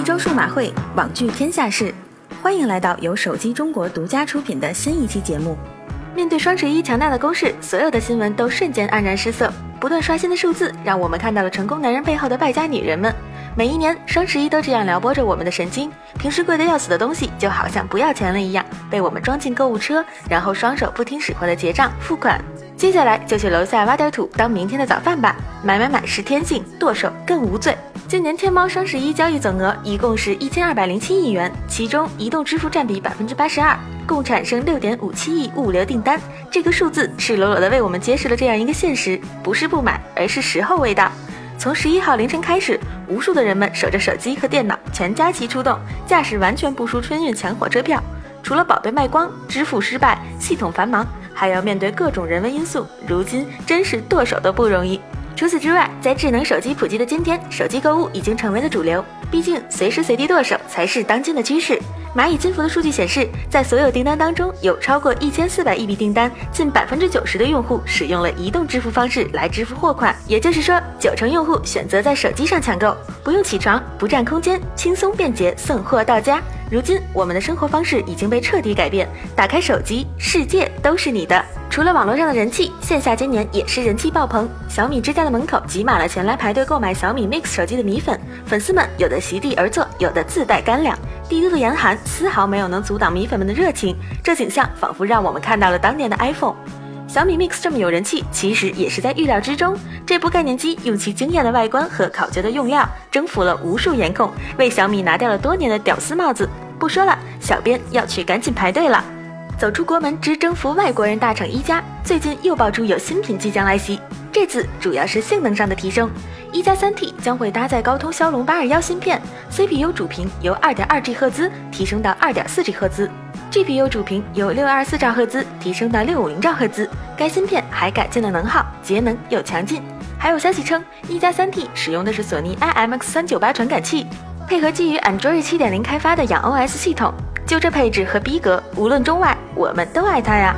一周数码会，网聚天下事。欢迎来到由手机中国独家出品的新一期节目。面对双十一强大的攻势，所有的新闻都瞬间黯然失色。不断刷新的数字，让我们看到了成功男人背后的败家女人们。每一年双十一都这样撩拨着我们的神经。平时贵得要死的东西，就好像不要钱了一样，被我们装进购物车，然后双手不听使唤的结账付款。接下来就去楼下挖点土当明天的早饭吧。买买买是天性，剁手更无罪。今年天猫双十一交易总额一共是一千二百零七亿元，其中移动支付占比百分之八十二，共产生六点五七亿物流订单。这个数字赤裸裸的为我们揭示了这样一个现实：不是不买，而是时候未到。从十一号凌晨开始，无数的人们守着手机和电脑，全家齐出动，架势完全不输春运抢火车票。除了宝贝卖光、支付失败、系统繁忙。还要面对各种人为因素，如今真是剁手都不容易。除此之外，在智能手机普及的今天，手机购物已经成为了主流。毕竟，随时随地剁手才是当今的趋势。蚂蚁金服的数据显示，在所有订单当中，有超过一千四百亿笔订单，近百分之九十的用户使用了移动支付方式来支付货款。也就是说，九成用户选择在手机上抢购，不用起床，不占空间，轻松便捷，送货到家。如今，我们的生活方式已经被彻底改变。打开手机，世界都是你的。除了网络上的人气，线下今年也是人气爆棚。小米之家的门口挤满了前来排队购买小米 Mix 手机的米粉，粉丝们有的席地而坐，有的自带干粮。帝都的严寒丝毫没有能阻挡米粉们的热情，这景象仿佛让我们看到了当年的 iPhone。小米 Mix 这么有人气，其实也是在预料之中。这部概念机用其惊艳的外观和考究的用料，征服了无数颜控，为小米拿掉了多年的屌丝帽子。不说了，小编要去赶紧排队了。走出国门之征服外国人大厂一加，最近又爆出有新品即将来袭，这次主要是性能上的提升。一加三 T 将会搭载高通骁龙八二幺芯片，CPU 主频由二点二 G 赫兹提升到二点四 G 赫兹。GPU 主频由六二四兆赫兹提升到六五零兆赫兹，该芯片还改进了能耗，节能又强劲。还有消息称，一加三 T 使用的是索尼 IMX 三九八传感器，配合基于 Android 七点零开发的氧 OS 系统。就这配置和逼格，无论中外，我们都爱他呀。